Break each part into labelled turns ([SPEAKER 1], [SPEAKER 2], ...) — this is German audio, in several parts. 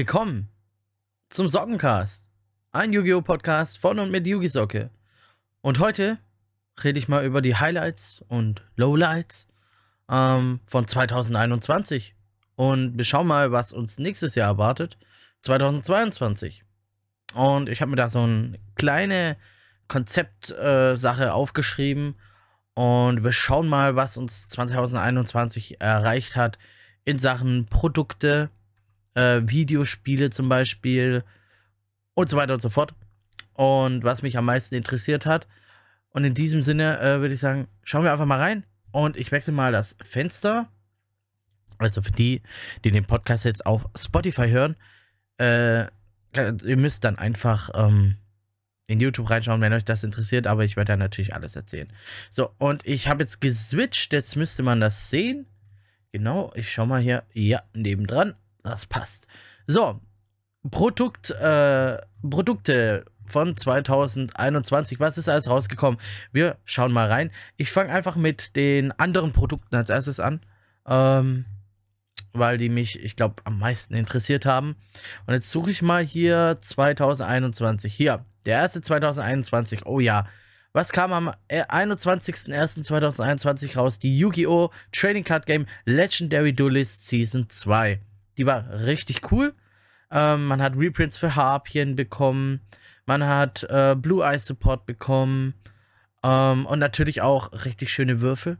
[SPEAKER 1] Willkommen zum Sockencast, ein Yu-Gi-Oh! Podcast von und mit Yugi Socke. Und heute rede ich mal über die Highlights und Lowlights ähm, von 2021. Und wir schauen mal, was uns nächstes Jahr erwartet, 2022. Und ich habe mir da so eine kleine Konzeptsache äh, aufgeschrieben. Und wir schauen mal, was uns 2021 erreicht hat in Sachen Produkte, äh, Videospiele zum Beispiel und so weiter und so fort. Und was mich am meisten interessiert hat. Und in diesem Sinne äh, würde ich sagen, schauen wir einfach mal rein. Und ich wechsle mal das Fenster. Also für die, die den Podcast jetzt auf Spotify hören, äh, ihr müsst dann einfach ähm, in YouTube reinschauen, wenn euch das interessiert, aber ich werde da natürlich alles erzählen. So, und ich habe jetzt geswitcht, jetzt müsste man das sehen. Genau, ich schau mal hier. Ja, nebendran. Das passt. So, Produkt, äh, Produkte von 2021. Was ist alles rausgekommen? Wir schauen mal rein. Ich fange einfach mit den anderen Produkten als erstes an. Ähm, weil die mich, ich glaube, am meisten interessiert haben. Und jetzt suche ich mal hier 2021. Hier, der erste 2021. Oh ja. Was kam am 21.01.2021 raus? Die Yu-Gi-Oh! Trading Card Game Legendary Duelist Season 2. Die war richtig cool. Ähm, man hat Reprints für Harpien bekommen. Man hat äh, Blue Eye Support bekommen. Ähm, und natürlich auch richtig schöne Würfel.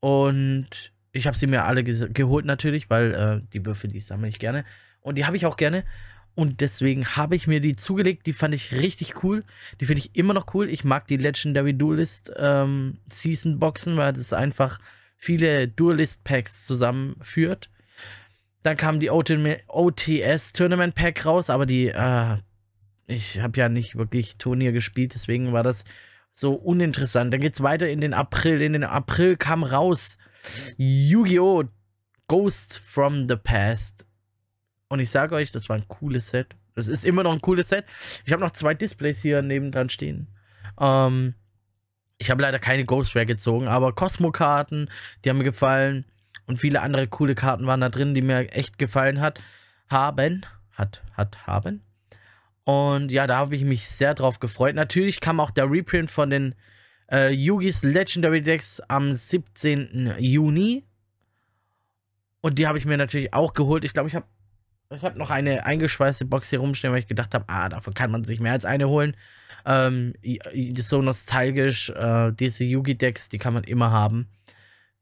[SPEAKER 1] Und ich habe sie mir alle geholt natürlich, weil äh, die Würfel, die sammle ich gerne. Und die habe ich auch gerne. Und deswegen habe ich mir die zugelegt. Die fand ich richtig cool. Die finde ich immer noch cool. Ich mag die Legendary Duelist ähm, Season Boxen, weil das einfach viele Duelist Packs zusammenführt. Dann kam die OTS Tournament Pack raus, aber die, äh, ich habe ja nicht wirklich Turnier gespielt, deswegen war das so uninteressant. Dann geht's weiter in den April. In den April kam raus Yu-Gi-Oh! Ghost from the Past. Und ich sage euch, das war ein cooles Set. Das ist immer noch ein cooles Set. Ich habe noch zwei Displays hier nebendran stehen. Ähm, ich habe leider keine Ghostware gezogen, aber Cosmo-Karten, die haben mir gefallen. Und viele andere coole Karten waren da drin, die mir echt gefallen hat. Haben. Hat, hat, haben. Und ja, da habe ich mich sehr drauf gefreut. Natürlich kam auch der Reprint von den äh, Yugis Legendary Decks am 17. Juni. Und die habe ich mir natürlich auch geholt. Ich glaube, ich habe ich habe noch eine eingeschweißte Box hier rumstehen, weil ich gedacht habe, ah, davon kann man sich mehr als eine holen. Ähm, so nostalgisch, äh, diese Yugi-Decks, die kann man immer haben.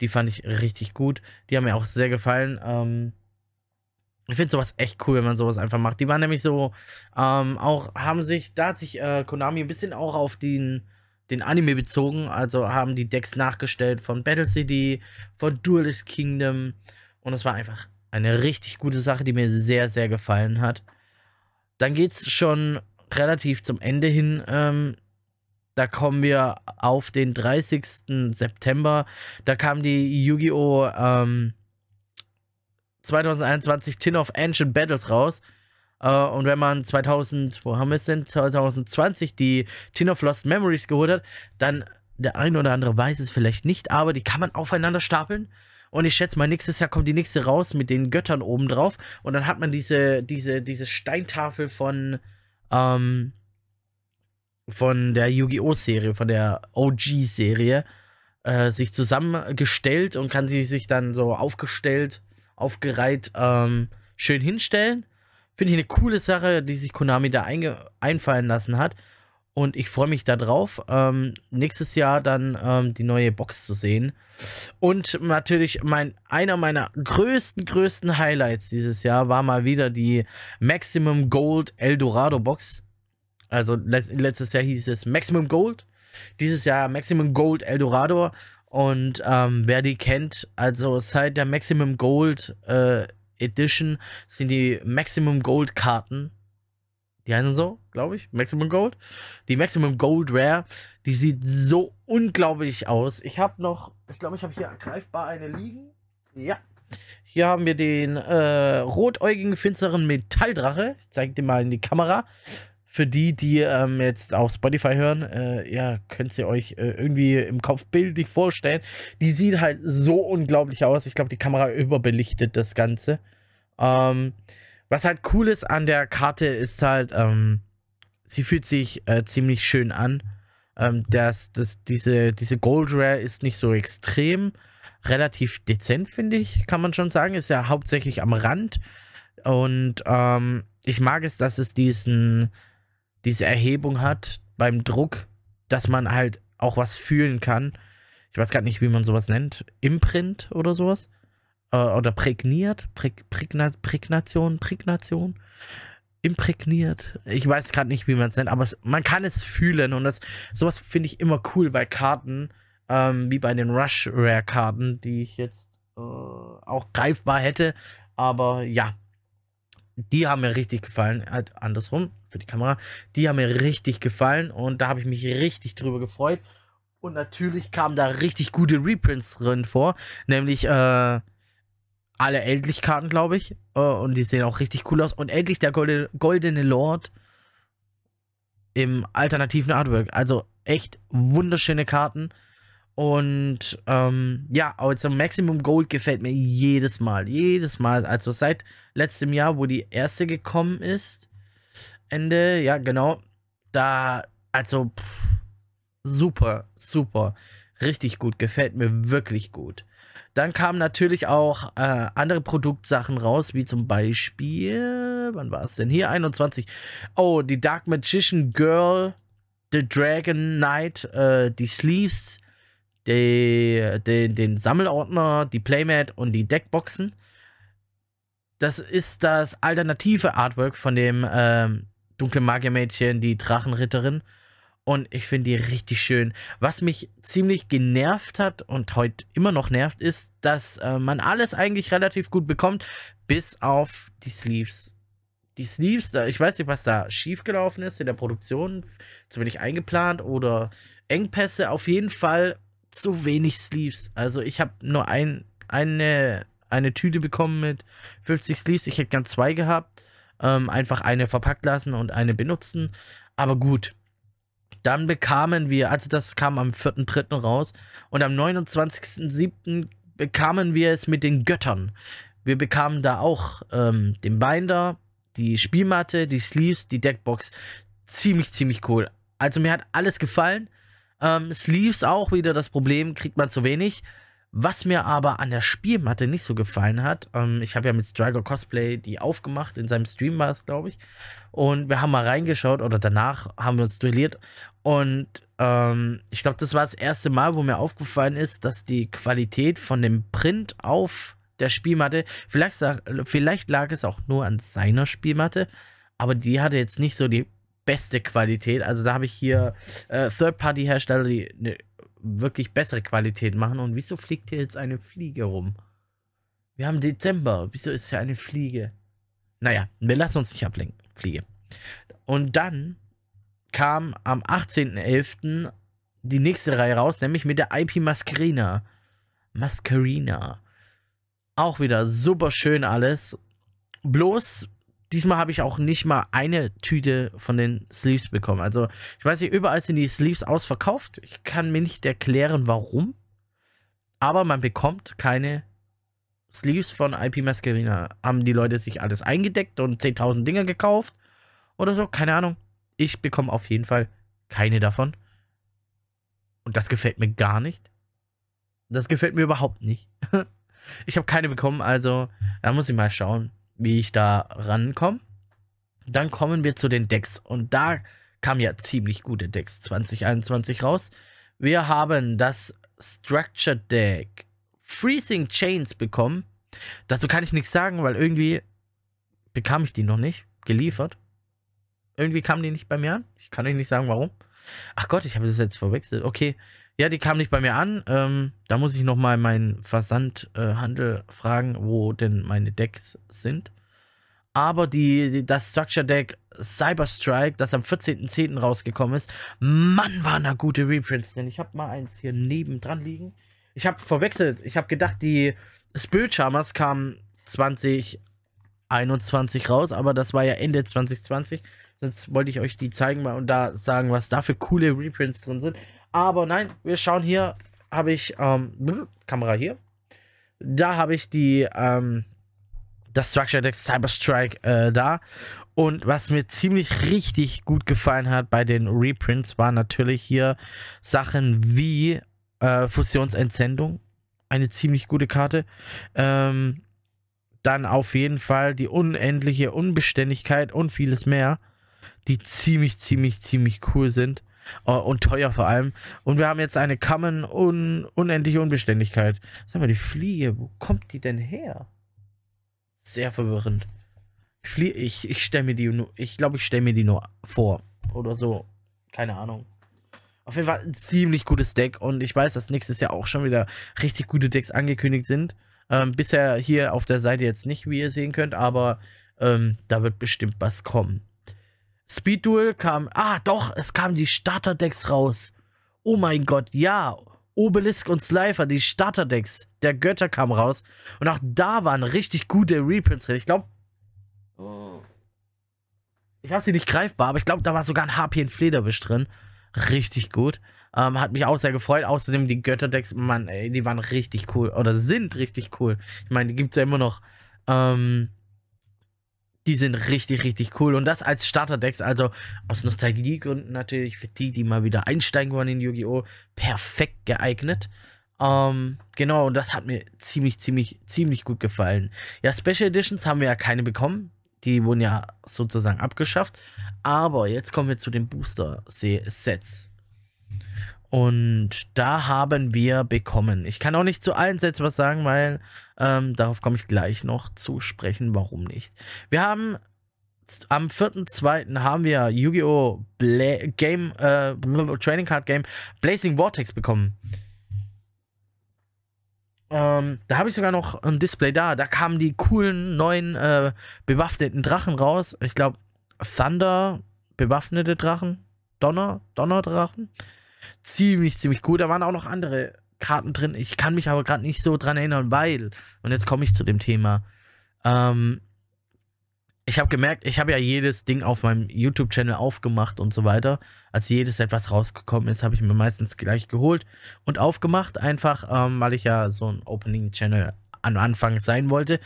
[SPEAKER 1] Die fand ich richtig gut. Die haben mir auch sehr gefallen. Ähm, ich finde sowas echt cool, wenn man sowas einfach macht. Die waren nämlich so, ähm, auch, haben sich, da hat sich äh, Konami ein bisschen auch auf den, den Anime bezogen. Also haben die Decks nachgestellt von Battle City, von Duelist Kingdom. Und es war einfach eine richtig gute Sache, die mir sehr, sehr gefallen hat. Dann geht es schon relativ zum Ende hin. Ähm, da kommen wir auf den 30. September. Da kam die Yu-Gi-Oh! Ähm, 2021 Tin of Ancient Battles raus. Uh, und wenn man 2000, wo haben wir es denn? 2020 die Tin of Lost Memories geholt hat, dann der ein oder andere weiß es vielleicht nicht, aber die kann man aufeinander stapeln und ich schätze mal, nächstes Jahr kommt die nächste raus mit den Göttern oben drauf. Und dann hat man diese, diese, diese Steintafel von, ähm, von der Yu-Gi-Oh! Serie, von der OG-Serie, äh, sich zusammengestellt und kann sie sich dann so aufgestellt, aufgereiht, ähm, schön hinstellen. Finde ich eine coole Sache, die sich Konami da einfallen lassen hat. Und ich freue mich darauf, ähm, nächstes Jahr dann ähm, die neue Box zu sehen. Und natürlich mein, einer meiner größten, größten Highlights dieses Jahr war mal wieder die Maximum Gold Eldorado Box. Also let letztes Jahr hieß es Maximum Gold. Dieses Jahr Maximum Gold Eldorado. Und ähm, wer die kennt, also seit der Maximum Gold äh, Edition sind die Maximum Gold Karten die heißen so, glaube ich. Maximum Gold. Die Maximum Gold Rare, die sieht so unglaublich aus. Ich habe noch, ich glaube, ich habe hier greifbar eine liegen. Ja. Hier haben wir den äh, rotäugigen, finsteren Metalldrache. Ich zeige dir mal in die Kamera. Für die, die ähm, jetzt auf Spotify hören, äh, ja, könnt ihr euch äh, irgendwie im Kopf bildlich vorstellen. Die sieht halt so unglaublich aus. Ich glaube, die Kamera überbelichtet das Ganze. Ähm, Was halt cool ist an der Karte, ist halt, ähm, sie fühlt sich äh, ziemlich schön an. Ähm, das, das, diese, diese Gold Rare ist nicht so extrem. Relativ dezent, finde ich, kann man schon sagen. Ist ja hauptsächlich am Rand. Und ähm, ich mag es, dass es diesen, diese Erhebung hat beim Druck, dass man halt auch was fühlen kann. Ich weiß gar nicht, wie man sowas nennt. Imprint oder sowas. Äh, oder prägniert. Präg, Prägna, Prägnation, Prägnation imprägniert. Ich weiß gerade nicht, wie man es nennt, aber es, man kann es fühlen und das sowas finde ich immer cool bei Karten, ähm, wie bei den Rush Rare Karten, die ich jetzt äh, auch greifbar hätte. Aber ja, die haben mir richtig gefallen. Halt andersrum für die Kamera. Die haben mir richtig gefallen und da habe ich mich richtig drüber gefreut. Und natürlich kamen da richtig gute Reprints drin vor, nämlich äh, alle Endlich-Karten, glaube ich. Äh, und die sehen auch richtig cool aus. Und endlich der Golde, Goldene Lord im alternativen Artwork. Also echt wunderschöne Karten. Und ähm, ja, also Maximum Gold gefällt mir jedes Mal. Jedes Mal. Also seit letztem Jahr, wo die erste gekommen ist. Ende, ja, genau. Da, also pff, super, super. Richtig gut. Gefällt mir wirklich gut. Dann kamen natürlich auch äh, andere Produktsachen raus, wie zum Beispiel, wann war es denn hier? 21. Oh, die Dark Magician Girl, The Dragon Knight, äh, die Sleeves, die, die, den Sammelordner, die Playmat und die Deckboxen. Das ist das alternative Artwork von dem ähm, dunklen Magiermädchen, die Drachenritterin. Und ich finde die richtig schön. Was mich ziemlich genervt hat und heute immer noch nervt, ist, dass äh, man alles eigentlich relativ gut bekommt, bis auf die Sleeves. Die Sleeves, da, ich weiß nicht, was da schiefgelaufen ist in der Produktion, zu wenig eingeplant oder Engpässe. Auf jeden Fall zu wenig Sleeves. Also ich habe nur ein, eine, eine Tüte bekommen mit 50 Sleeves. Ich hätte gern zwei gehabt. Ähm, einfach eine verpackt lassen und eine benutzen. Aber gut, dann bekamen wir, also das kam am 4.3. raus, und am 29.7. bekamen wir es mit den Göttern. Wir bekamen da auch ähm, den Binder, die Spielmatte, die Sleeves, die Deckbox. Ziemlich, ziemlich cool. Also mir hat alles gefallen. Ähm, Sleeves auch wieder das Problem, kriegt man zu wenig. Was mir aber an der Spielmatte nicht so gefallen hat, ähm, ich habe ja mit Striker Cosplay die aufgemacht, in seinem Stream war es, glaube ich. Und wir haben mal reingeschaut oder danach haben wir uns duelliert. Und ähm, ich glaube, das war das erste Mal, wo mir aufgefallen ist, dass die Qualität von dem Print auf der Spielmatte, vielleicht, vielleicht lag es auch nur an seiner Spielmatte, aber die hatte jetzt nicht so die beste Qualität. Also da habe ich hier äh, Third-Party-Hersteller, die eine wirklich bessere Qualität machen. Und wieso fliegt hier jetzt eine Fliege rum? Wir haben Dezember. Wieso ist hier eine Fliege? Naja, wir lassen uns nicht ablenken. Fliege. Und dann kam am 18.11. die nächste Reihe raus, nämlich mit der IP Mascarina. Mascarina. Auch wieder super schön alles. Bloß Diesmal habe ich auch nicht mal eine Tüte von den Sleeves bekommen. Also, ich weiß nicht, überall sind die Sleeves ausverkauft. Ich kann mir nicht erklären, warum. Aber man bekommt keine Sleeves von IP Mascarina. Haben die Leute sich alles eingedeckt und 10.000 Dinger gekauft? Oder so? Keine Ahnung. Ich bekomme auf jeden Fall keine davon. Und das gefällt mir gar nicht. Das gefällt mir überhaupt nicht. ich habe keine bekommen, also da muss ich mal schauen wie ich da rankomme. Dann kommen wir zu den Decks und da kam ja ziemlich gute Decks 2021 raus. Wir haben das Structure Deck Freezing Chains bekommen. Dazu kann ich nichts sagen, weil irgendwie bekam ich die noch nicht geliefert. Irgendwie kam die nicht bei mir an. Ich kann euch nicht sagen, warum. Ach Gott, ich habe das jetzt verwechselt. Okay, ja, die kam nicht bei mir an. Ähm, da muss ich nochmal meinen Versandhandel äh, fragen, wo denn meine Decks sind. Aber die, die, das Structure Deck Cyber Strike, das am 14.10. rausgekommen ist, Mann, waren da gute Reprints. Denn ich habe mal eins hier nebendran liegen. Ich habe verwechselt. Ich habe gedacht, die Spirit Charmers kamen 2021 raus, aber das war ja Ende 2020. Sonst wollte ich euch die zeigen mal und da sagen, was da für coole Reprints drin sind. Aber nein, wir schauen hier, habe ich, ähm, Kamera hier. Da habe ich die, ähm, das Structure Deck Cyber Strike äh, da. Und was mir ziemlich richtig gut gefallen hat bei den Reprints, waren natürlich hier Sachen wie äh, Fusionsentsendung. Eine ziemlich gute Karte. Ähm, dann auf jeden Fall die unendliche Unbeständigkeit und vieles mehr, die ziemlich, ziemlich, ziemlich cool sind. Uh, und teuer vor allem. Und wir haben jetzt eine Common un unendliche Unbeständigkeit. Sag mal, die Fliege, wo kommt die denn her? Sehr verwirrend. Ich, ich, ich stelle mir die nur, ich glaube, ich stelle mir die nur vor. Oder so. Keine Ahnung. Auf jeden Fall ein ziemlich gutes Deck und ich weiß, dass nächstes Jahr auch schon wieder richtig gute Decks angekündigt sind. Ähm, bisher hier auf der Seite jetzt nicht, wie ihr sehen könnt, aber ähm, da wird bestimmt was kommen. Speed Duel kam, ah doch, es kamen die Starter-Decks raus. Oh mein Gott, ja. Obelisk und Slifer, die Starter-Decks der Götter kamen raus. Und auch da waren richtig gute Reprints drin. Ich glaube, ich habe sie nicht greifbar, aber ich glaube, da war sogar ein HP in Flederwisch drin. Richtig gut. Ähm, hat mich auch sehr gefreut. Außerdem die Götterdecks, Mann, ey, die waren richtig cool. Oder sind richtig cool. Ich meine, die gibt es ja immer noch. Ähm, die sind richtig, richtig cool. Und das als Starterdecks, also aus Nostalgiegründen natürlich, für die, die mal wieder einsteigen wollen in Yu-Gi-Oh!, perfekt geeignet. Ähm, genau, und das hat mir ziemlich, ziemlich, ziemlich gut gefallen. Ja, Special Editions haben wir ja keine bekommen. Die wurden ja sozusagen abgeschafft. Aber jetzt kommen wir zu den Booster-Sets. Und da haben wir bekommen. Ich kann auch nicht zu allen Sets was sagen, weil ähm, darauf komme ich gleich noch zu sprechen, warum nicht. Wir haben am 4.2. haben wir Yu-Gi-Oh! Game, äh, Training Card Game Blazing Vortex bekommen. Ähm, da habe ich sogar noch ein Display da. Da kamen die coolen neuen äh, bewaffneten Drachen raus. Ich glaube, Thunder, bewaffnete Drachen, Donner, Donnerdrachen ziemlich, ziemlich gut. Da waren auch noch andere Karten drin. Ich kann mich aber gerade nicht so dran erinnern, weil, und jetzt komme ich zu dem Thema, ähm, ich habe gemerkt, ich habe ja jedes Ding auf meinem YouTube-Channel aufgemacht und so weiter. Als jedes etwas rausgekommen ist, habe ich mir meistens gleich geholt und aufgemacht, einfach ähm, weil ich ja so ein Opening-Channel am Anfang sein wollte.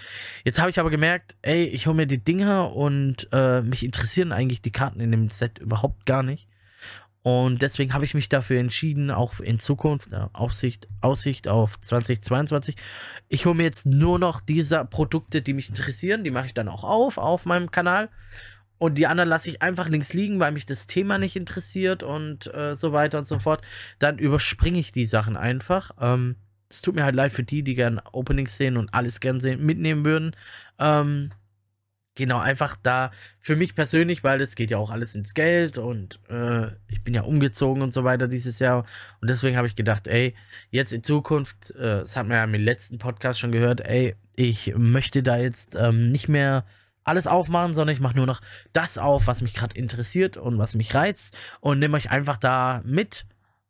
[SPEAKER 1] Jetzt habe ich aber gemerkt, ey, ich hole mir die Dinger und äh, mich interessieren eigentlich die Karten in dem Set überhaupt gar nicht. Und deswegen habe ich mich dafür entschieden, auch in Zukunft, äh, Aussicht, Aussicht auf 2022. Ich hole mir jetzt nur noch diese Produkte, die mich interessieren. Die mache ich dann auch auf, auf meinem Kanal. Und die anderen lasse ich einfach links liegen, weil mich das Thema nicht interessiert und äh, so weiter und so fort. Dann überspringe ich die Sachen einfach. Ähm, es tut mir halt leid für die, die gerne Openings sehen und alles gerne sehen, mitnehmen würden. Ähm, Genau, einfach da für mich persönlich, weil es geht ja auch alles ins Geld und äh, ich bin ja umgezogen und so weiter dieses Jahr. Und deswegen habe ich gedacht, ey, jetzt in Zukunft, äh, das hat man ja im letzten Podcast schon gehört, ey, ich möchte da jetzt ähm, nicht mehr alles aufmachen, sondern ich mache nur noch das auf, was mich gerade interessiert und was mich reizt und nehme euch einfach da mit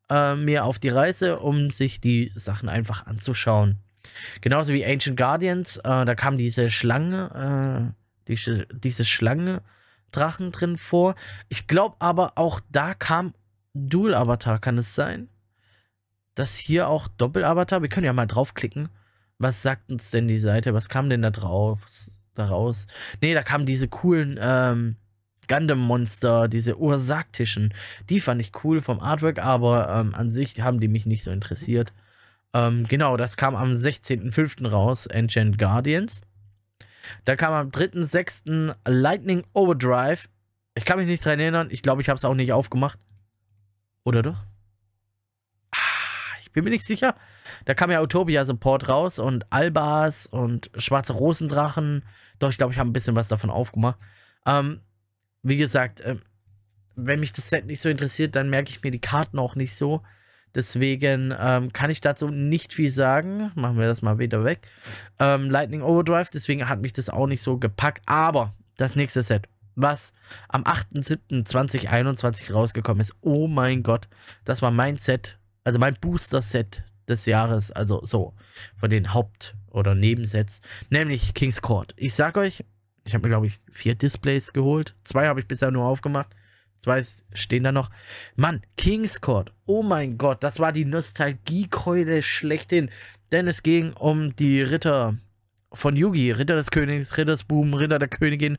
[SPEAKER 1] äh, mir auf die Reise, um sich die Sachen einfach anzuschauen. Genauso wie Ancient Guardians, äh, da kam diese Schlange, äh, diese, diese Schlange Drachen drin vor. Ich glaube aber auch da kam Dual Avatar, kann es sein? Dass hier auch Doppel Avatar, wir können ja mal draufklicken. Was sagt uns denn die Seite? Was kam denn da drauf? Daraus? Ne, da kamen diese coolen ähm, Gundam-Monster, diese ursaktischen. Die fand ich cool vom Artwork, aber ähm, an sich haben die mich nicht so interessiert. Ähm, genau, das kam am 16.05. raus, Ancient Guardians. Da kam am 3.6. Lightning Overdrive. Ich kann mich nicht dran erinnern. Ich glaube, ich habe es auch nicht aufgemacht. Oder doch? Ah, ich bin mir nicht sicher. Da kam ja Utopia Support raus und Albas und Schwarze Rosendrachen. Doch, ich glaube, ich habe ein bisschen was davon aufgemacht. Ähm, wie gesagt, äh, wenn mich das Set nicht so interessiert, dann merke ich mir die Karten auch nicht so. Deswegen ähm, kann ich dazu nicht viel sagen. Machen wir das mal wieder weg. Ähm, Lightning Overdrive, deswegen hat mich das auch nicht so gepackt. Aber das nächste Set, was am 8.7.2021 rausgekommen ist, oh mein Gott, das war mein Set, also mein Booster-Set des Jahres, also so, von den Haupt- oder Nebensets, nämlich King's Court. Ich sag euch, ich habe mir, glaube ich, vier Displays geholt. Zwei habe ich bisher nur aufgemacht zwei stehen da noch. Mann, King's Court. Oh mein Gott, das war die Nostalgiekeule schlechthin. Denn es ging um die Ritter von Yugi, Ritter des Königs, Ritter des Boom, Ritter der Königin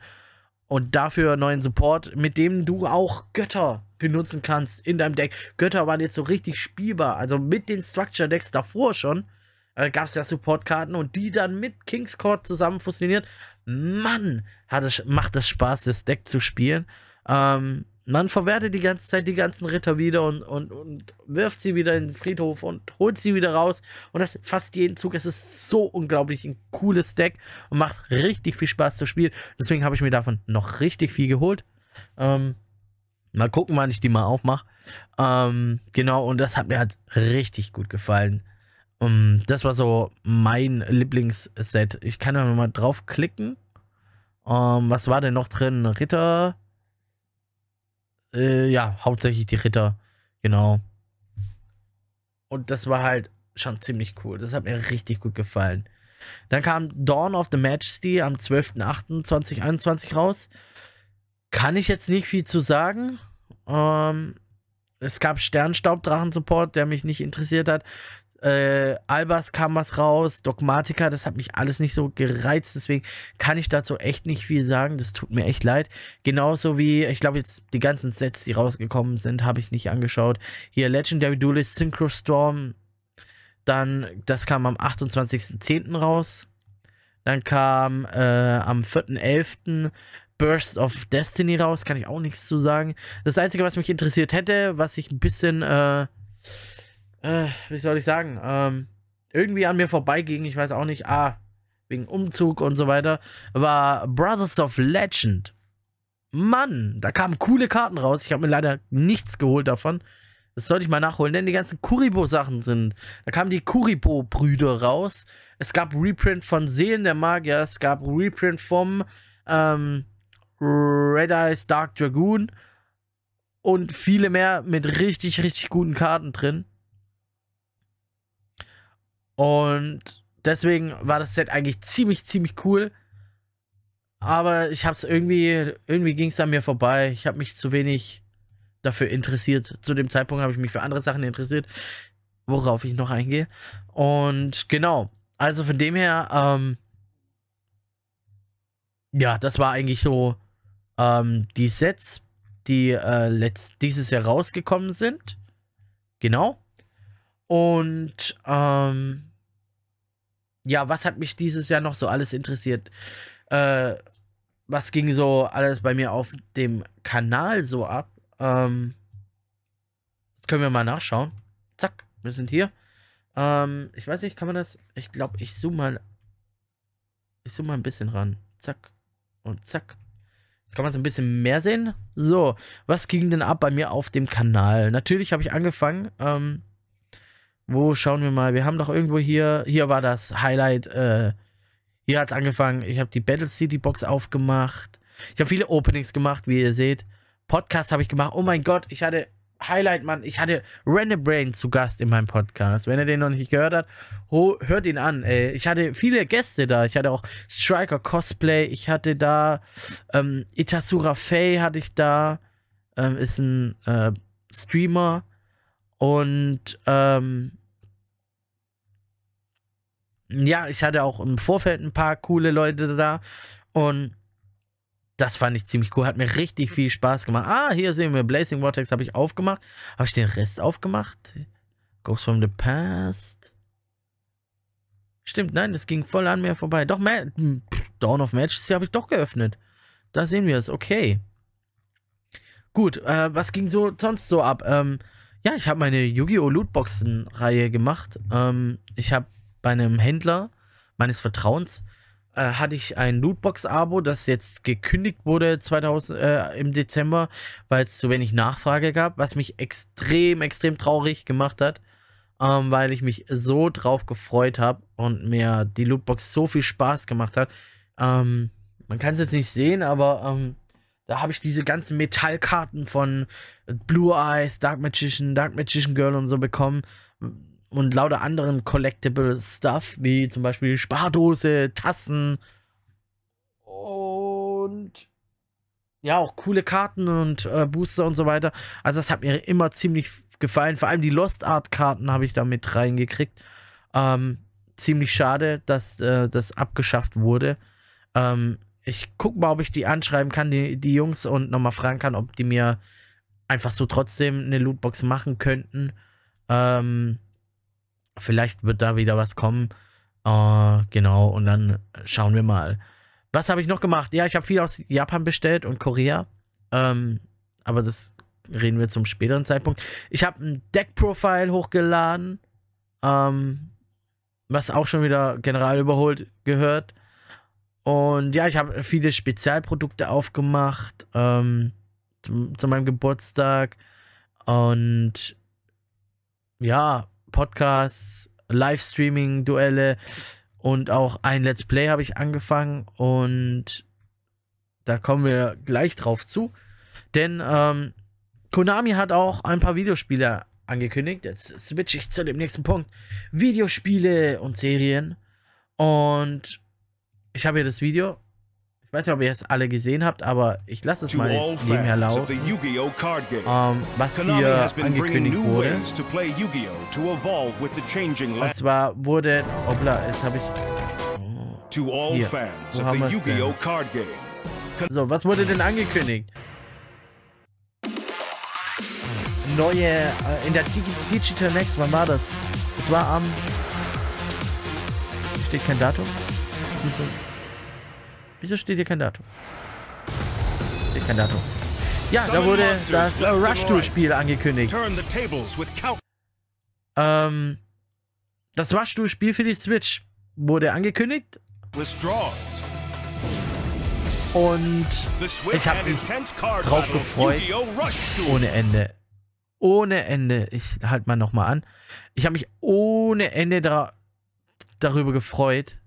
[SPEAKER 1] und dafür neuen Support, mit dem du auch Götter benutzen kannst in deinem Deck. Götter waren jetzt so richtig spielbar. Also mit den Structure Decks davor schon äh, gab es ja Support-Karten und die dann mit King's Court zusammen fusioniert. Mann, hat es, macht es Spaß, das Deck zu spielen. Ähm, man verwertet die ganze Zeit die ganzen Ritter wieder und, und, und wirft sie wieder in den Friedhof und holt sie wieder raus. Und das fast jeden Zug. Es ist so unglaublich ein cooles Deck und macht richtig viel Spaß zu spielen. Deswegen habe ich mir davon noch richtig viel geholt. Ähm, mal gucken, wann ich die mal aufmache. Ähm, genau, und das hat mir halt richtig gut gefallen. Um, das war so mein Lieblingsset. Ich kann da mal draufklicken. Um, was war denn noch drin? Ritter äh, ja, hauptsächlich die Ritter. Genau. Und das war halt schon ziemlich cool. Das hat mir richtig gut gefallen. Dann kam Dawn of the Majesty am 12.08.2021 raus. Kann ich jetzt nicht viel zu sagen. Ähm, es gab Sternstaubdrachen-Support, der mich nicht interessiert hat. Äh, Albers kam was raus, Dogmatica, das hat mich alles nicht so gereizt, deswegen kann ich dazu echt nicht viel sagen. Das tut mir echt leid. Genauso wie, ich glaube, jetzt die ganzen Sets, die rausgekommen sind, habe ich nicht angeschaut. Hier Legendary Duelist Synchro Storm. Dann, das kam am 28.10. raus. Dann kam äh, am 4.11. Burst of Destiny raus, kann ich auch nichts zu sagen. Das Einzige, was mich interessiert hätte, was ich ein bisschen äh, äh, wie soll ich sagen, ähm, irgendwie an mir vorbeiging, ich weiß auch nicht, ah, wegen Umzug und so weiter, war Brothers of Legend. Mann, da kamen coole Karten raus. Ich habe mir leider nichts geholt davon. Das sollte ich mal nachholen, denn die ganzen Kuribo-Sachen sind. Da kamen die Kuribo-Brüder raus. Es gab Reprint von Seelen der Magier. Es gab Reprint vom ähm, Red Eyes Dark Dragoon. Und viele mehr mit richtig, richtig guten Karten drin. Und deswegen war das Set eigentlich ziemlich, ziemlich cool. Aber ich hab's irgendwie, irgendwie ging es an mir vorbei. Ich habe mich zu wenig dafür interessiert. Zu dem Zeitpunkt habe ich mich für andere Sachen interessiert, worauf ich noch eingehe. Und genau, also von dem her, ähm, ja, das war eigentlich so ähm, die Sets, die äh, letzt, dieses Jahr rausgekommen sind. Genau. Und ähm, ja, was hat mich dieses Jahr noch so alles interessiert? Äh, was ging so alles bei mir auf dem Kanal so ab? Ähm, das können wir mal nachschauen. Zack, wir sind hier. Ähm, ich weiß nicht, kann man das? Ich glaube, ich zoome mal. Ich zoome mal ein bisschen ran. Zack und zack. Jetzt kann man es ein bisschen mehr sehen. So, was ging denn ab bei mir auf dem Kanal? Natürlich habe ich angefangen. Ähm, wo schauen wir mal? Wir haben doch irgendwo hier, hier war das Highlight, äh, hier hat es angefangen. Ich habe die Battle City Box aufgemacht. Ich habe viele Openings gemacht, wie ihr seht. Podcast habe ich gemacht. Oh mein Gott, ich hatte Highlight, Mann. Ich hatte Random Brain zu Gast in meinem Podcast. Wenn ihr den noch nicht gehört habt, hört ihn an. Ey. Ich hatte viele Gäste da. Ich hatte auch Striker Cosplay. Ich hatte da ähm, Itasura Faye hatte ich da. Ähm, ist ein äh, Streamer. Und ähm, ja, ich hatte auch im Vorfeld ein paar coole Leute da und das fand ich ziemlich cool. Hat mir richtig viel Spaß gemacht. Ah, hier sehen wir Blazing Vortex habe ich aufgemacht. Habe ich den Rest aufgemacht? Ghost from the Past. Stimmt, nein, das ging voll an mir vorbei. Doch, Ma Dawn of Majesty habe ich doch geöffnet. Da sehen wir es. Okay. Gut, äh, was ging so sonst so ab? Ähm, ja, ich habe meine Yu-Gi-Oh! Lootboxen-Reihe gemacht. Ähm, ich habe bei einem Händler meines Vertrauens äh, hatte ich ein Lootbox-Abo, das jetzt gekündigt wurde 2000, äh, im Dezember, weil es zu wenig Nachfrage gab, was mich extrem, extrem traurig gemacht hat, ähm, weil ich mich so drauf gefreut habe und mir die Lootbox so viel Spaß gemacht hat. Ähm, man kann es jetzt nicht sehen, aber ähm, da habe ich diese ganzen Metallkarten von Blue Eyes, Dark Magician, Dark Magician Girl und so bekommen. Und lauter anderen Collectible Stuff, wie zum Beispiel Spardose, Tassen und ja, auch coole Karten und äh, Booster und so weiter. Also das hat mir immer ziemlich gefallen. Vor allem die Lost Art Karten habe ich da mit reingekriegt. Ähm, ziemlich schade, dass äh, das abgeschafft wurde. Ähm, ich guck mal, ob ich die anschreiben kann, die, die Jungs, und nochmal fragen kann, ob die mir einfach so trotzdem eine Lootbox machen könnten. Ähm, vielleicht wird da wieder was kommen. Uh, genau, und dann schauen wir mal. Was habe ich noch gemacht? Ja, ich habe viel aus Japan bestellt und Korea. Ähm, aber das reden wir zum späteren Zeitpunkt. Ich habe ein Deck-Profile hochgeladen, ähm, was auch schon wieder general überholt gehört. Und ja, ich habe viele Spezialprodukte aufgemacht ähm, zu, zu meinem Geburtstag. Und ja, Podcasts, Livestreaming, Duelle und auch ein Let's Play habe ich angefangen und da kommen wir gleich drauf zu. Denn ähm, Konami hat auch ein paar Videospiele angekündigt. Jetzt switch ich zu dem nächsten Punkt. Videospiele und Serien. Und ich habe hier das Video. Ich weiß nicht, ob ihr es alle gesehen habt, aber ich lasse es mal jetzt nebenher laut. Ähm, was hier angekündigt wurde. Und zwar wurde. Obla, jetzt habe ich. Hier. Wo haben denn? So, was wurde denn angekündigt? neue, äh, in der Digital Next, wann war das? Das war am, steht kein Datum? Wieso, wieso steht hier kein Datum? Steht kein Datum. Ja, da wurde das Rush Tour Spiel angekündigt. Ähm, das Rush Tour Spiel für die Switch wurde angekündigt. Und ich habe mich drauf gefreut. Ohne Ende ohne Ende, ich halte mal nochmal an, ich habe mich ohne Ende da, darüber gefreut,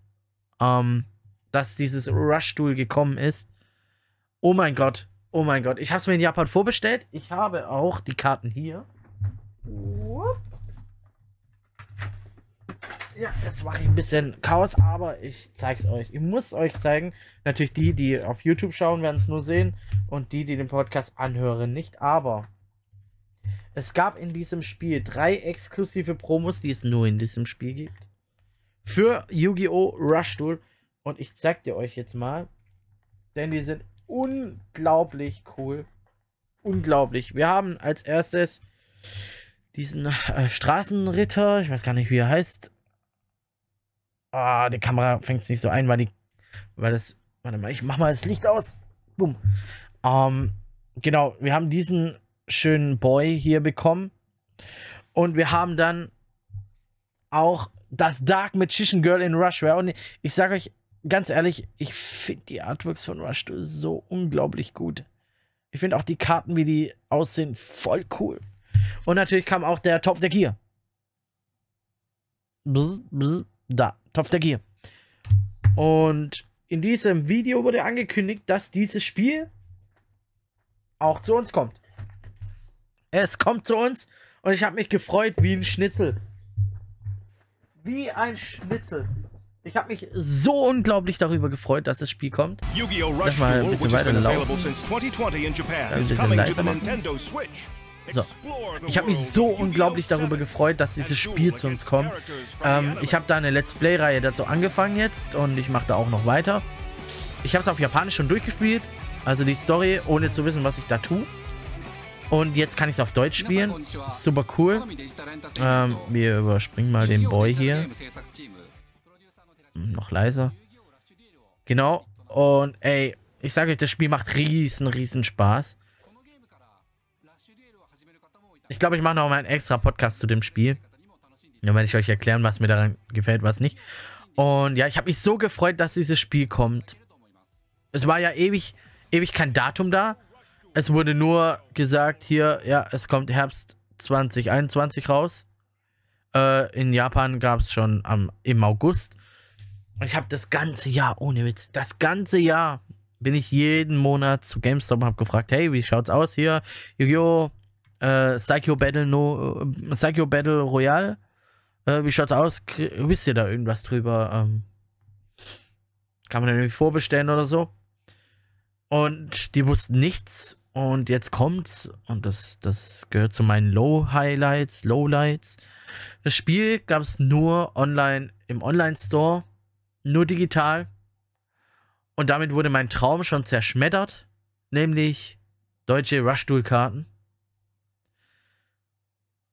[SPEAKER 1] ähm, dass dieses Rush-Tool gekommen ist. Oh mein Gott, oh mein Gott. Ich habe es mir in Japan vorbestellt. Ich habe auch die Karten hier. Ja, jetzt mache ich ein bisschen Chaos, aber ich zeige es euch. Ich muss euch zeigen. Natürlich die, die auf YouTube schauen, werden es nur sehen. Und die, die den Podcast anhören, nicht. Aber es gab in diesem Spiel drei exklusive Promos, die es nur in diesem Spiel gibt. Für Yu-Gi-Oh! Rush Duel. Und ich zeig dir euch jetzt mal. Denn die sind unglaublich cool. Unglaublich. Wir haben als erstes diesen äh, Straßenritter. Ich weiß gar nicht, wie er heißt. Ah, die Kamera fängt es nicht so ein, weil die. Weil das. Warte mal, ich mach mal das Licht aus. Bumm. Ähm, genau, wir haben diesen schönen Boy hier bekommen. Und wir haben dann auch das Dark Magician Girl in Rushware. Und ich sage euch ganz ehrlich, ich finde die Artworks von Rush so unglaublich gut. Ich finde auch die Karten, wie die aussehen, voll cool. Und natürlich kam auch der Topf der Gier. Da, Topf der Gier. Und in diesem Video wurde angekündigt, dass dieses Spiel auch zu uns kommt. Es kommt zu uns und ich habe mich gefreut wie ein Schnitzel. Wie ein Schnitzel. Ich habe mich so unglaublich darüber gefreut, dass das Spiel kommt. Yu-Gi-Oh! Rush mal ein bisschen weiter laufen. Ein bisschen leiser machen. So. Ich habe mich so unglaublich darüber gefreut, dass dieses Spiel zu uns kommt. Ähm, ich habe da eine Let's Play-Reihe dazu angefangen jetzt und ich mache da auch noch weiter. Ich habe es auf Japanisch schon durchgespielt, also die Story, ohne zu wissen, was ich da tue. Und jetzt kann ich es auf Deutsch spielen. Super cool. Ähm, wir überspringen mal den Boy hier. Hm, noch leiser. Genau. Und ey, ich sage euch, das Spiel macht riesen, riesen Spaß. Ich glaube, ich mache noch mal einen extra Podcast zu dem Spiel. Dann werde ich euch erklären, was mir daran gefällt, was nicht. Und ja, ich habe mich so gefreut, dass dieses Spiel kommt. Es war ja ewig, ewig kein Datum da. Es wurde nur gesagt, hier, ja, es kommt Herbst 2021 raus. Äh, in Japan gab es schon am, im August. Ich habe das ganze Jahr, ohne Witz, das ganze Jahr bin ich jeden Monat zu GameStop und habe gefragt, hey, wie schaut's aus hier? Yu-Gi-Oh! Äh, Psycho Battle no, äh, Psycho Battle Royale. Äh, wie schaut's aus? K wisst ihr da irgendwas drüber? Ähm, kann man da irgendwie vorbestellen oder so? Und die wussten nichts Und jetzt kommt, und das, das gehört zu meinen Low-Highlights, Lowlights. Das Spiel gab es nur online im Online-Store, nur digital. Und damit wurde mein Traum schon zerschmettert, nämlich deutsche Rush-Duel-Karten.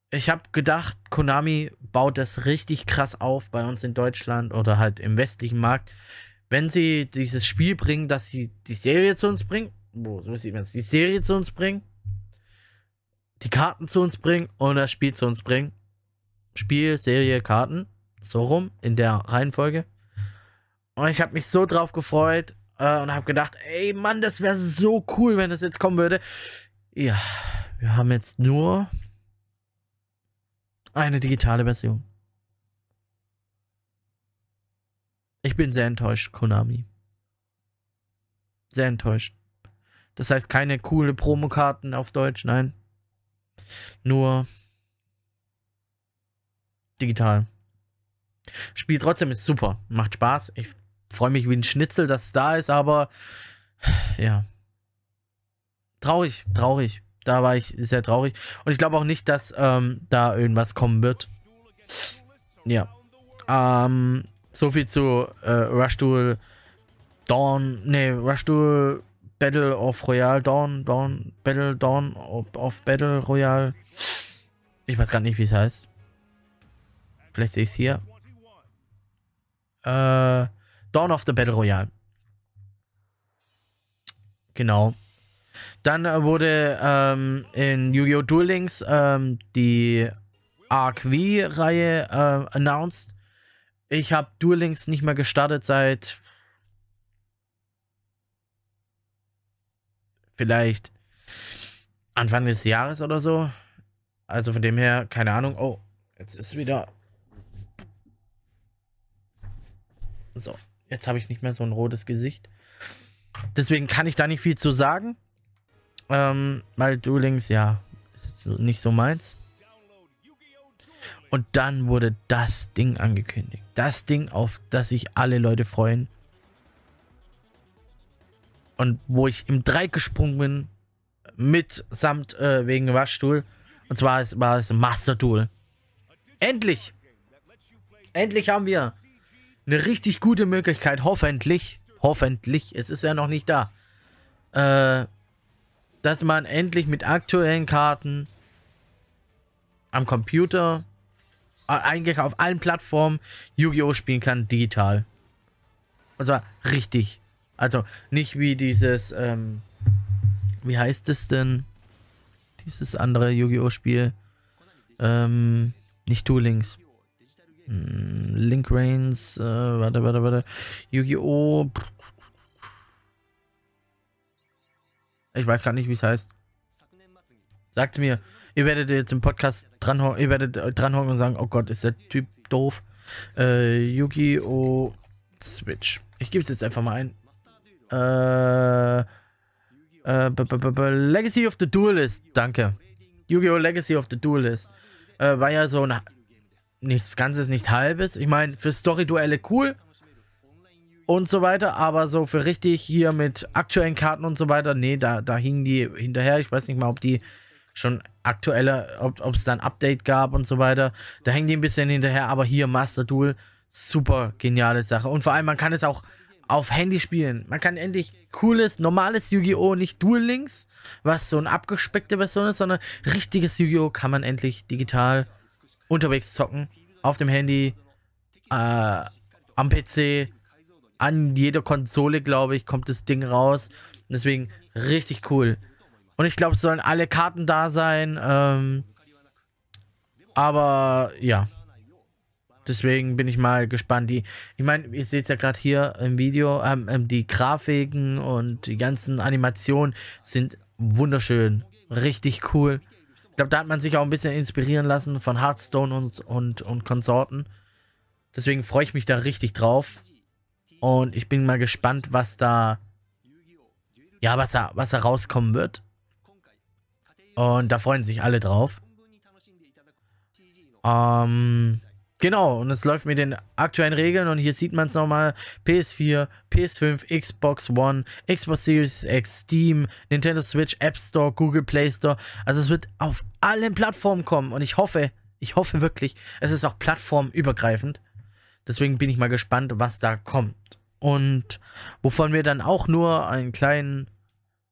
[SPEAKER 1] Ich habe gedacht, Konami baut das richtig krass auf bei uns in Deutschland oder halt im westlichen Markt. Wenn sie dieses Spiel bringen, dass sie die Serie zu uns bringen, wo so sieht man es, die Serie zu uns bringen, die Karten zu uns bringen und das Spiel zu uns bringen. Spiel, Serie, Karten, so rum in der Reihenfolge. Und ich habe mich so drauf gefreut äh, und habe gedacht, ey Mann, das wäre so cool, wenn das jetzt kommen würde. Ja, wir haben jetzt nur eine digitale Version. Ich bin sehr enttäuscht, Konami. Sehr enttäuscht. Das heißt, keine coole Promokarten auf Deutsch, nein. Nur digital. Spiel trotzdem ist super. Macht Spaß. Ich freue mich wie ein Schnitzel, dass es da ist, aber ja. Traurig, traurig. Da war ich sehr traurig. Und ich glaube auch nicht, dass ähm, da irgendwas kommen wird. Ja. Ähm, so viel zu äh, Rush Duel Dawn. Nee, Rush Duel Battle of Royale Dawn. Dawn. Battle Dawn of, of Battle Royale. Ich weiß gar nicht, wie es heißt. Vielleicht sehe ich es hier. Äh, Dawn of the Battle Royale. Genau. Dann äh, wurde ähm, in Yu-Gi-Oh! Duel Links ähm, die Arc V-Reihe äh, announced. Ich habe Duel Links nicht mehr gestartet seit vielleicht Anfang des Jahres oder so. Also von dem her, keine Ahnung. Oh, jetzt ist wieder. So, jetzt habe ich nicht mehr so ein rotes Gesicht. Deswegen kann ich da nicht viel zu sagen. Ähm, weil Duel Links, ja, ist nicht so meins. Und dann wurde das Ding angekündigt. Das Ding, auf das sich alle Leute freuen. Und wo ich im Dreieck gesprungen bin, mit samt äh, wegen Waschstuhl. Und zwar war es Master Tool. Endlich! Endlich haben wir eine richtig gute Möglichkeit, hoffentlich, hoffentlich, es ist ja noch nicht da, äh, dass man endlich mit aktuellen Karten am Computer, äh, eigentlich auf allen Plattformen Yu-Gi-Oh! spielen kann, digital. Und zwar richtig. Also nicht wie dieses, ähm, wie heißt es denn? Dieses andere Yu-Gi-Oh! Spiel. Ähm, nicht Duel Links. Hm, Link Reigns, äh, warte, warte, warte. Yu-Gi-Oh! Ich weiß gar nicht, wie es heißt. Sagt mir, ihr werdet jetzt im Podcast dranhocken, ihr werdet dranhocken und sagen, oh Gott, ist der Typ doof. Äh, Yu-Gi-Oh! Switch. Ich gebe es jetzt einfach mal ein. Äh, äh, Legacy of the Duelist, danke. Yu-Gi-Oh! Legacy of the Duelist. Äh, war ja so ein nichts Ganzes, nicht Halbes. Ich meine, für Story-Duelle cool und so weiter, aber so für richtig hier mit aktuellen Karten und so weiter, nee, da, da hingen die hinterher. Ich weiß nicht mal, ob die schon aktuelle, ob es da ein Update gab und so weiter. Da hängen die ein bisschen hinterher, aber hier Master Duel, super geniale Sache. Und vor allem, man kann es auch auf Handy spielen. Man kann endlich cooles, normales Yu-Gi-Oh! nicht Duel Links, was so eine abgespeckte Version ist, sondern richtiges Yu-Gi-Oh! kann man endlich digital unterwegs zocken. Auf dem Handy, äh, am PC, an jeder Konsole, glaube ich, kommt das Ding raus. Deswegen richtig cool. Und ich glaube, es sollen alle Karten da sein. Ähm, aber ja. Deswegen bin ich mal gespannt. Die, ich meine, ihr seht ja gerade hier im Video, ähm, ähm, die Grafiken und die ganzen Animationen sind wunderschön. Richtig cool. Ich glaube, da hat man sich auch ein bisschen inspirieren lassen von Hearthstone und, und, und Konsorten. Deswegen freue ich mich da richtig drauf. Und ich bin mal gespannt, was da, ja, was da, was da rauskommen wird. Und da freuen sich alle drauf. Ähm, Genau, und es läuft mit den aktuellen Regeln und hier sieht man es nochmal. PS4, PS5, Xbox One, Xbox Series X, Steam, Nintendo Switch, App Store, Google Play Store. Also es wird auf allen Plattformen kommen und ich hoffe, ich hoffe wirklich, es ist auch plattformübergreifend. Deswegen bin ich mal gespannt, was da kommt. Und wovon wir dann auch nur einen kleinen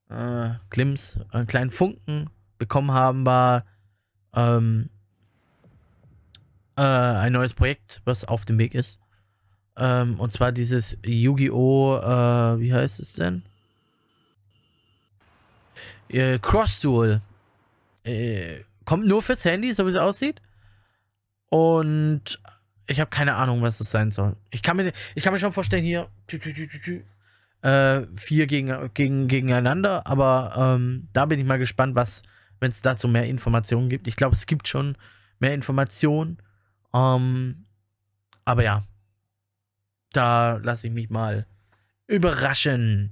[SPEAKER 1] äh, Glimps, einen kleinen Funken bekommen haben, war ähm, äh, ein neues Projekt, was auf dem Weg ist. Ähm, und zwar dieses Yu-Gi-Oh! Äh, wie heißt es denn? Äh, Cross Duel. Äh, kommt nur fürs Handy, so wie es aussieht. Und ich habe keine Ahnung, was es sein soll. Ich kann mir, ich kann mir schon vorstellen, hier tü, tü, tü, äh, vier gegen, gegen, gegeneinander, aber ähm, da bin ich mal gespannt, was, wenn es dazu mehr Informationen gibt. Ich glaube, es gibt schon mehr Informationen. Ähm, aber ja, da lasse ich mich mal überraschen.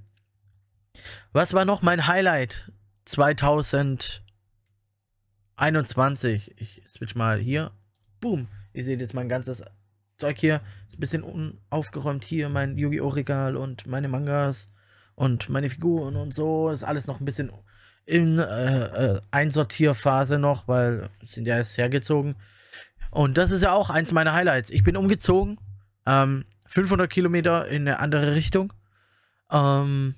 [SPEAKER 1] Was war noch mein Highlight 2021? Ich switch mal hier. Boom. Ihr seht jetzt mein ganzes Zeug hier. Ist ein bisschen unaufgeräumt hier. Mein Yu-Gi-Oh! Regal und meine Mangas und meine Figuren und so. Ist alles noch ein bisschen in äh, äh, Einsortierphase noch, weil sind ja erst hergezogen. Und das ist ja auch eins meiner Highlights. Ich bin umgezogen. Ähm, 500 Kilometer in eine andere Richtung. Ähm,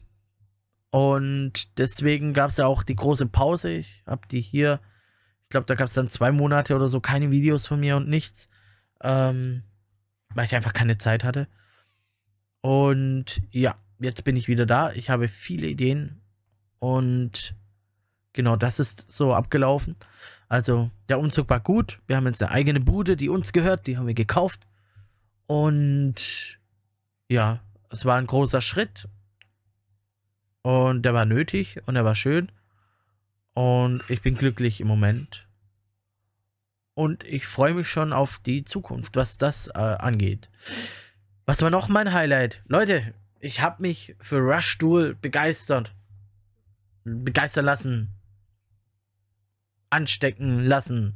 [SPEAKER 1] und deswegen gab es ja auch die große Pause. Ich habe die hier ich glaube, da gab es dann zwei Monate oder so keine Videos von mir und nichts. Ähm, weil ich einfach keine Zeit hatte. Und ja, jetzt bin ich wieder da. Ich habe viele Ideen. Und genau das ist so abgelaufen. Also der Umzug war gut. Wir haben jetzt eine eigene Bude, die uns gehört. Die haben wir gekauft. Und ja, es war ein großer Schritt. Und der war nötig und er war schön. Und ich bin glücklich im Moment. Und ich freue mich schon auf die Zukunft, was das äh, angeht. Was war noch mein Highlight? Leute, ich habe mich für Rush Duel begeistert. Begeistern lassen. Anstecken lassen.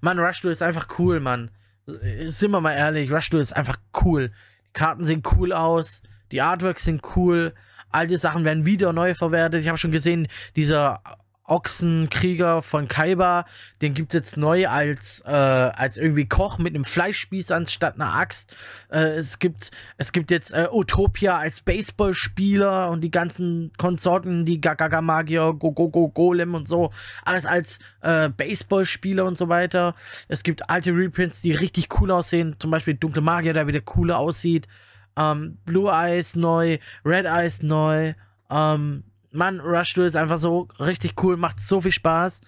[SPEAKER 1] Mann, Rush Duel ist einfach cool, Mann. Sind wir mal ehrlich, Rush Duel ist einfach cool. Die Karten sehen cool aus. Die Artworks sind cool. Alte Sachen werden wieder neu verwertet. Ich habe schon gesehen, dieser Ochsenkrieger von Kaiba, den gibt es jetzt neu als, äh, als irgendwie Koch mit einem Fleischspieß anstatt einer Axt. Äh, es, gibt, es gibt jetzt äh, Utopia als Baseballspieler und die ganzen Konsorten, die Gagaga Magier, Go Go Go Golem und so, alles als äh, Baseballspieler und so weiter. Es gibt alte Reprints, die richtig cool aussehen, zum Beispiel Dunkle Magier, der wieder cooler aussieht. Ähm, Blue Eyes neu, Red Eyes neu. Ähm, Mann, Rush Duel ist einfach so richtig cool, macht so viel Spaß.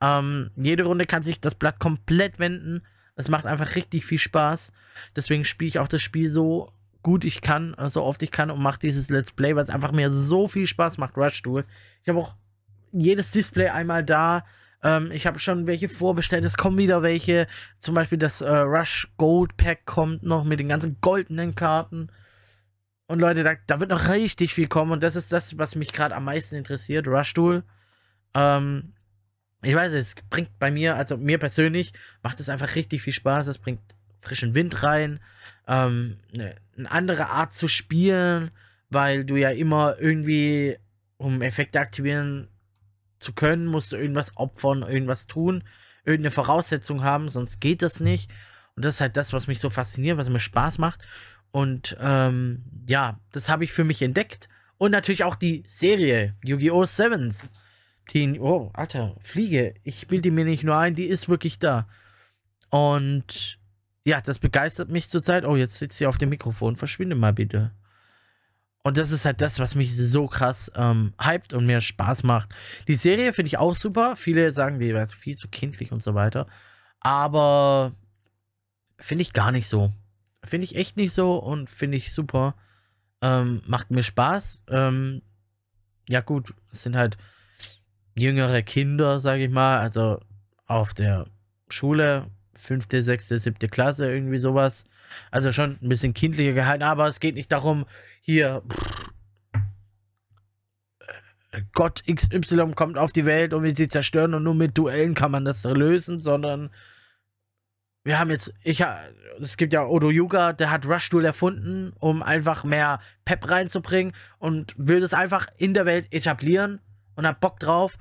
[SPEAKER 1] Ähm, jede Runde kann sich das Blatt komplett wenden. Es macht einfach richtig viel Spaß. Deswegen spiele ich auch das Spiel so gut ich kann, äh, so oft ich kann und mache dieses Let's Play, weil es einfach mir so viel Spaß macht, Rush Duel. Ich habe auch jedes Display einmal da. Ähm, ich habe schon welche vorbestellt, es kommen wieder welche. Zum Beispiel das äh, Rush Gold Pack kommt noch mit den ganzen goldenen Karten. Und Leute, da, da wird noch richtig viel kommen. Und das ist das, was mich gerade am meisten interessiert. Rush. Ähm, ich weiß, es bringt bei mir, also mir persönlich, macht es einfach richtig viel Spaß. Es bringt frischen Wind rein. Ähm, eine, eine andere Art zu spielen, weil du ja immer irgendwie, um Effekte aktivieren zu können, musst du irgendwas opfern, irgendwas tun, irgendeine Voraussetzung haben, sonst geht das nicht. Und das ist halt das, was mich so fasziniert, was mir Spaß macht. Und ähm, ja, das habe ich für mich entdeckt. Und natürlich auch die Serie Yu-Gi-Oh! Sevens. Die, oh, Alter, Fliege. Ich bilde mir nicht nur ein, die ist wirklich da. Und ja, das begeistert mich zurzeit. Oh, jetzt sitzt sie auf dem Mikrofon. Verschwinde mal bitte. Und das ist halt das, was mich so krass ähm, hypt und mir Spaß macht. Die Serie finde ich auch super. Viele sagen, die wäre viel zu kindlich und so weiter. Aber finde ich gar nicht so. Finde ich echt nicht so und finde ich super. Ähm, macht mir Spaß. Ähm, ja, gut, es sind halt jüngere Kinder, sage ich mal. Also auf der Schule, fünfte, sechste, siebte Klasse, irgendwie sowas. Also schon ein bisschen kindlicher gehalten, aber es geht nicht darum, hier. Gott XY kommt auf die Welt und will sie zerstören und nur mit Duellen kann man das lösen, sondern wir haben jetzt, ich es gibt ja Odo Yuga, der hat Rush Duel erfunden, um einfach mehr Pep reinzubringen und will das einfach in der Welt etablieren und hat Bock drauf.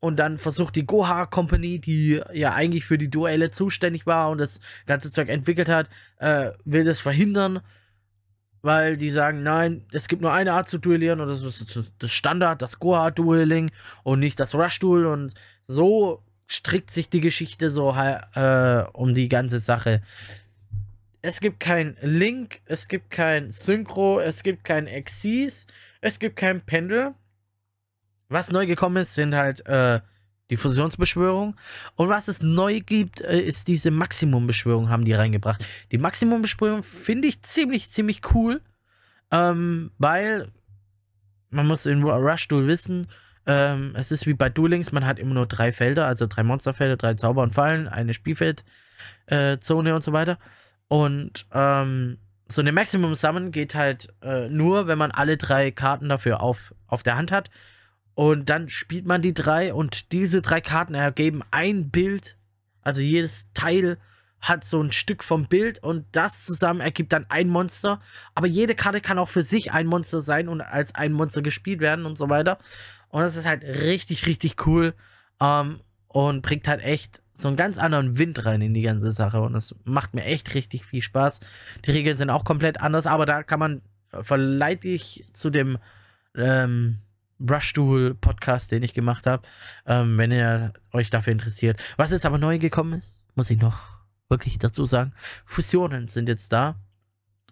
[SPEAKER 1] Und dann versucht die Goha Company, die ja eigentlich für die Duelle zuständig war und das ganze Zeug entwickelt hat, äh, will das verhindern, weil die sagen, nein, es gibt nur eine Art zu duellieren und das ist das Standard, das Goha Dueling und nicht das Rush Duel und so strickt sich die Geschichte so äh, um die ganze Sache. Es gibt kein Link, es gibt kein Synchro, es gibt kein Exis, es gibt kein Pendel. Was neu gekommen ist, sind halt äh, die Fusionsbeschwörung. Und was es neu gibt, äh, ist diese Maximumbeschwörung, haben die reingebracht. Die Maximumbeschwörung finde ich ziemlich, ziemlich cool. Ähm, weil man muss in Rush Duel wissen, ähm, es ist wie bei Duel Links, man hat immer nur drei Felder, also drei Monsterfelder, drei Zauber und Fallen, eine Spielfeldzone äh, und so weiter. Und ähm, so eine Maximum Summon geht halt äh, nur, wenn man alle drei Karten dafür auf, auf der Hand hat. Und dann spielt man die drei und diese drei Karten ergeben ein Bild. Also jedes Teil hat so ein Stück vom Bild und das zusammen ergibt dann ein Monster. Aber jede Karte kann auch für sich ein Monster sein und als ein Monster gespielt werden und so weiter. Und das ist halt richtig, richtig cool. Ähm, und bringt halt echt so einen ganz anderen Wind rein in die ganze Sache. Und das macht mir echt richtig viel Spaß. Die Regeln sind auch komplett anders, aber da kann man, verleite ich zu dem ähm, Brushstool-Podcast, den ich gemacht habe, ähm, wenn ihr euch dafür interessiert. Was jetzt aber neu gekommen ist, muss ich noch wirklich dazu sagen. Fusionen sind jetzt da.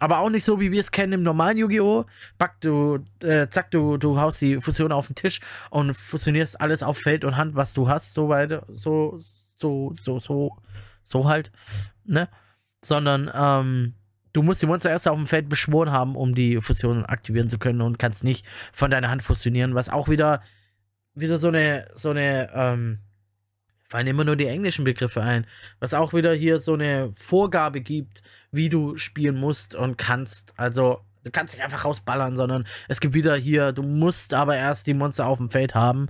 [SPEAKER 1] Aber auch nicht so, wie wir es kennen im normalen Yu-Gi-Oh! Back, du, äh, zack, du, du haust die Fusion auf den Tisch und fusionierst alles auf Feld und Hand, was du hast, so weiter, so, so, so, so, so halt, ne? Sondern, ähm, du musst die Monster erst auf dem Feld beschworen haben, um die Fusion aktivieren zu können und kannst nicht von deiner Hand fusionieren, was auch wieder, wieder so eine, so eine, ähm, fallen immer nur die englischen Begriffe ein, was auch wieder hier so eine Vorgabe gibt, wie du spielen musst und kannst. Also, du kannst nicht einfach rausballern, sondern es gibt wieder hier, du musst aber erst die Monster auf dem Feld haben.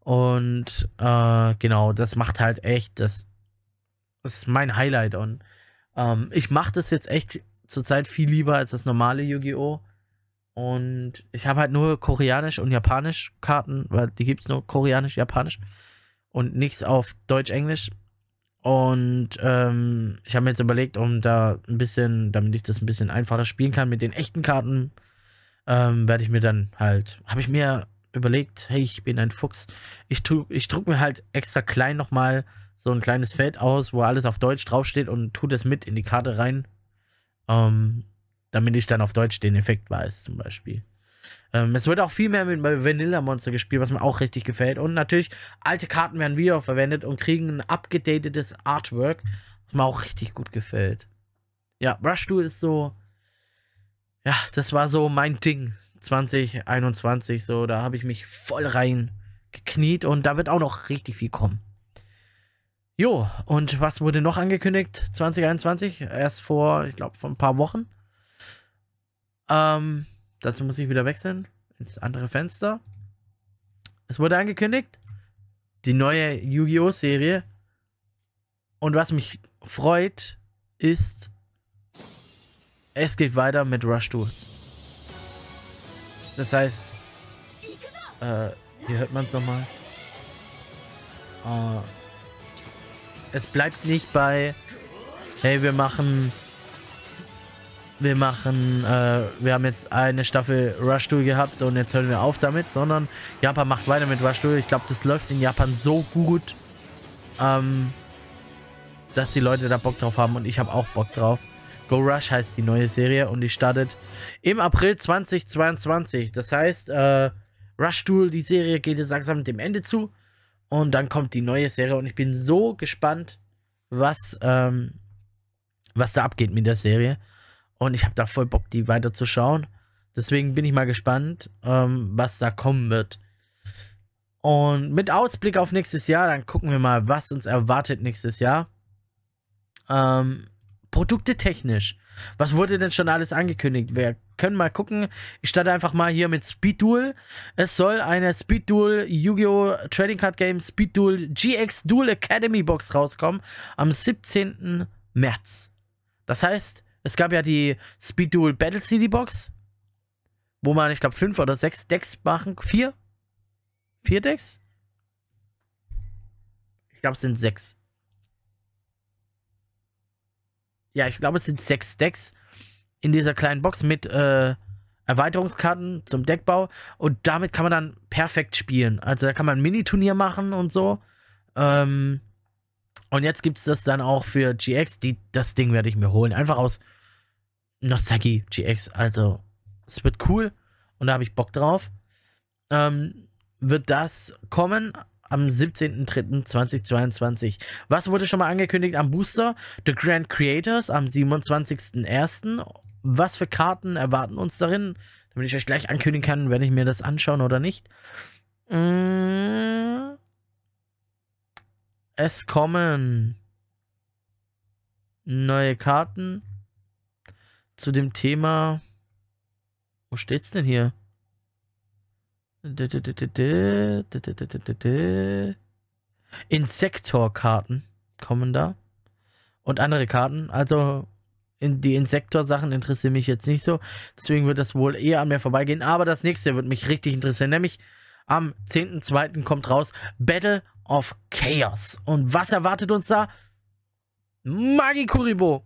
[SPEAKER 1] Und äh, genau, das macht halt echt, das, das ist mein Highlight. Und ähm, ich mache das jetzt echt zurzeit viel lieber als das normale Yu-Gi-Oh! Und ich habe halt nur Koreanisch und Japanisch Karten, weil die gibt es nur Koreanisch, Japanisch und nichts auf Deutsch-Englisch. Und ähm, ich habe mir jetzt überlegt, um da ein bisschen, damit ich das ein bisschen einfacher spielen kann mit den echten Karten, ähm, werde ich mir dann halt, habe ich mir überlegt, hey, ich bin ein Fuchs. Ich, tu, ich druck mir halt extra klein nochmal so ein kleines Feld aus, wo alles auf Deutsch draufsteht und tue das mit in die Karte rein, ähm, damit ich dann auf Deutsch den Effekt weiß, zum Beispiel. Ähm, es wird auch viel mehr mit Vanilla Monster gespielt, was mir auch richtig gefällt. Und natürlich, alte Karten werden wieder verwendet und kriegen ein abgedatetes Artwork, was mir auch richtig gut gefällt. Ja, Rush Duel ist so. Ja, das war so mein Ding 2021. So, da habe ich mich voll rein gekniet und da wird auch noch richtig viel kommen. Jo, und was wurde noch angekündigt 2021? Erst vor, ich glaube, vor ein paar Wochen. Ähm, Dazu muss ich wieder wechseln ins andere Fenster. Es wurde angekündigt, die neue Yu-Gi-Oh! Serie. Und was mich freut, ist, es geht weiter mit Rush Duels. Das heißt, äh, hier hört man es nochmal. Äh, es bleibt nicht bei, hey, wir machen wir machen, äh, wir haben jetzt eine Staffel Rush Duel gehabt und jetzt hören wir auf damit, sondern Japan macht weiter mit Rush Duel. Ich glaube, das läuft in Japan so gut, ähm, dass die Leute da Bock drauf haben und ich habe auch Bock drauf. Go Rush heißt die neue Serie und die startet im April 2022. Das heißt, äh, Rush Duel, die Serie geht jetzt langsam dem Ende zu und dann kommt die neue Serie und ich bin so gespannt, was, ähm, was da abgeht mit der Serie. Und ich habe da voll Bock, die weiterzuschauen. Deswegen bin ich mal gespannt, ähm, was da kommen wird. Und mit Ausblick auf nächstes Jahr, dann gucken wir mal, was uns erwartet nächstes Jahr. Ähm, Produkte technisch. Was wurde denn schon alles angekündigt? Wir können mal gucken. Ich starte einfach mal hier mit Speed Duel. Es soll eine Speed Duel Yu-Gi-Oh! Trading Card Game Speed Duel GX Duel Academy Box rauskommen. Am 17. März. Das heißt, es gab ja die Speed Duel Battle City Box, wo man, ich glaube, fünf oder sechs Decks machen. Vier? Vier Decks? Ich glaube, es sind sechs. Ja, ich glaube, es sind sechs Decks in dieser kleinen Box mit äh, Erweiterungskarten zum Deckbau. Und damit kann man dann perfekt spielen. Also da kann man ein Mini-Turnier machen und so. Ähm, und jetzt gibt es das dann auch für GX. Die, das Ding werde ich mir holen. Einfach aus Nostalgie GX. Also, es wird cool. Und da habe ich Bock drauf. Ähm, wird das kommen am 17.03.2022. Was wurde schon mal angekündigt am Booster? The Grand Creators am 27.01. Was für Karten erwarten uns darin? Damit ich euch gleich ankündigen kann, wenn ich mir das anschauen oder nicht. Mm. Es kommen neue Karten zu dem Thema. Wo steht's denn hier? Insektor-Karten kommen da. Und andere Karten. Also in die Insektor-Sachen interessieren mich jetzt nicht so. Deswegen wird das wohl eher an mir vorbeigehen. Aber das nächste wird mich richtig interessieren. Nämlich am 10.2. kommt raus Battle of Chaos. Und was erwartet uns da? Magi Kuribo.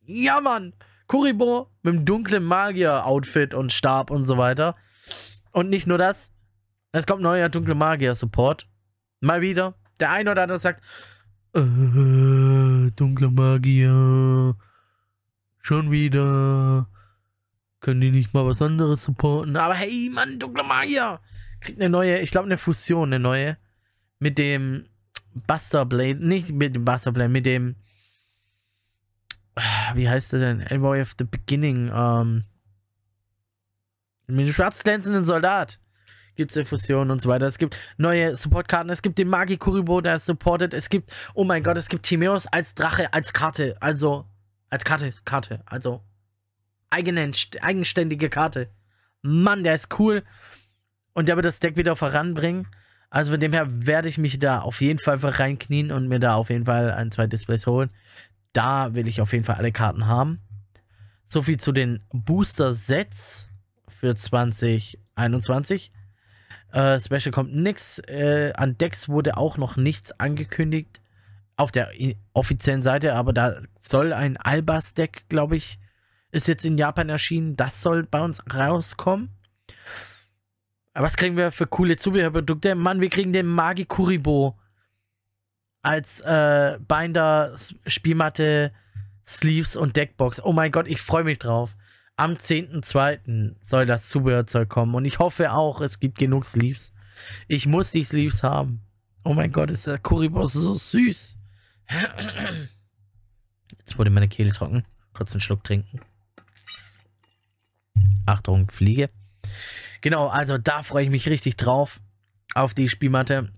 [SPEAKER 1] Ja, Mann. Kuribo mit dem dunklen Magier-Outfit und Stab und so weiter. Und nicht nur das. Es kommt neuer dunkle Magier-Support. Mal wieder. Der eine oder andere sagt, äh, dunkle Magier. Schon wieder. Können die nicht mal was anderes supporten? Aber hey, Mann, dunkle Magier. Kriegt eine neue, ich glaube eine Fusion, eine neue. Mit dem Buster Blade. Nicht mit dem Buster Blade, mit dem wie heißt der denn? Envoy of the Beginning. Ähm, mit dem schwarz glänzenden Soldat gibt es eine Fusion und so weiter. Es gibt neue Supportkarten. Es gibt den Magi Kuribo, der ist supported. Es gibt, oh mein Gott, es gibt Timeos als Drache, als Karte. Also, als Karte, Karte. Also, eigene, eigenständige Karte. Mann, der ist cool. Und der wird das Deck wieder voranbringen. Also von dem her werde ich mich da auf jeden Fall reinknien und mir da auf jeden Fall ein, zwei Displays holen. Da will ich auf jeden Fall alle Karten haben. So viel zu den Booster-Sets für 2021. Äh, Special kommt nix. Äh, an Decks wurde auch noch nichts angekündigt. Auf der offiziellen Seite, aber da soll ein Albas-Deck, glaube ich, ist jetzt in Japan erschienen. Das soll bei uns rauskommen. Was kriegen wir für coole Zubehörprodukte? Mann, wir kriegen den Magi Kuribo als äh, Binder, Spielmatte, Sleeves und Deckbox. Oh mein Gott, ich freue mich drauf. Am 10.2. soll das Zubehörzeug kommen und ich hoffe auch, es gibt genug Sleeves. Ich muss die Sleeves haben. Oh mein Gott, ist der Currywurst so süß. Jetzt wurde meine Kehle trocken. Kurz einen Schluck trinken. Achtung, Fliege. Genau, also da freue ich mich richtig drauf. Auf die Spielmatte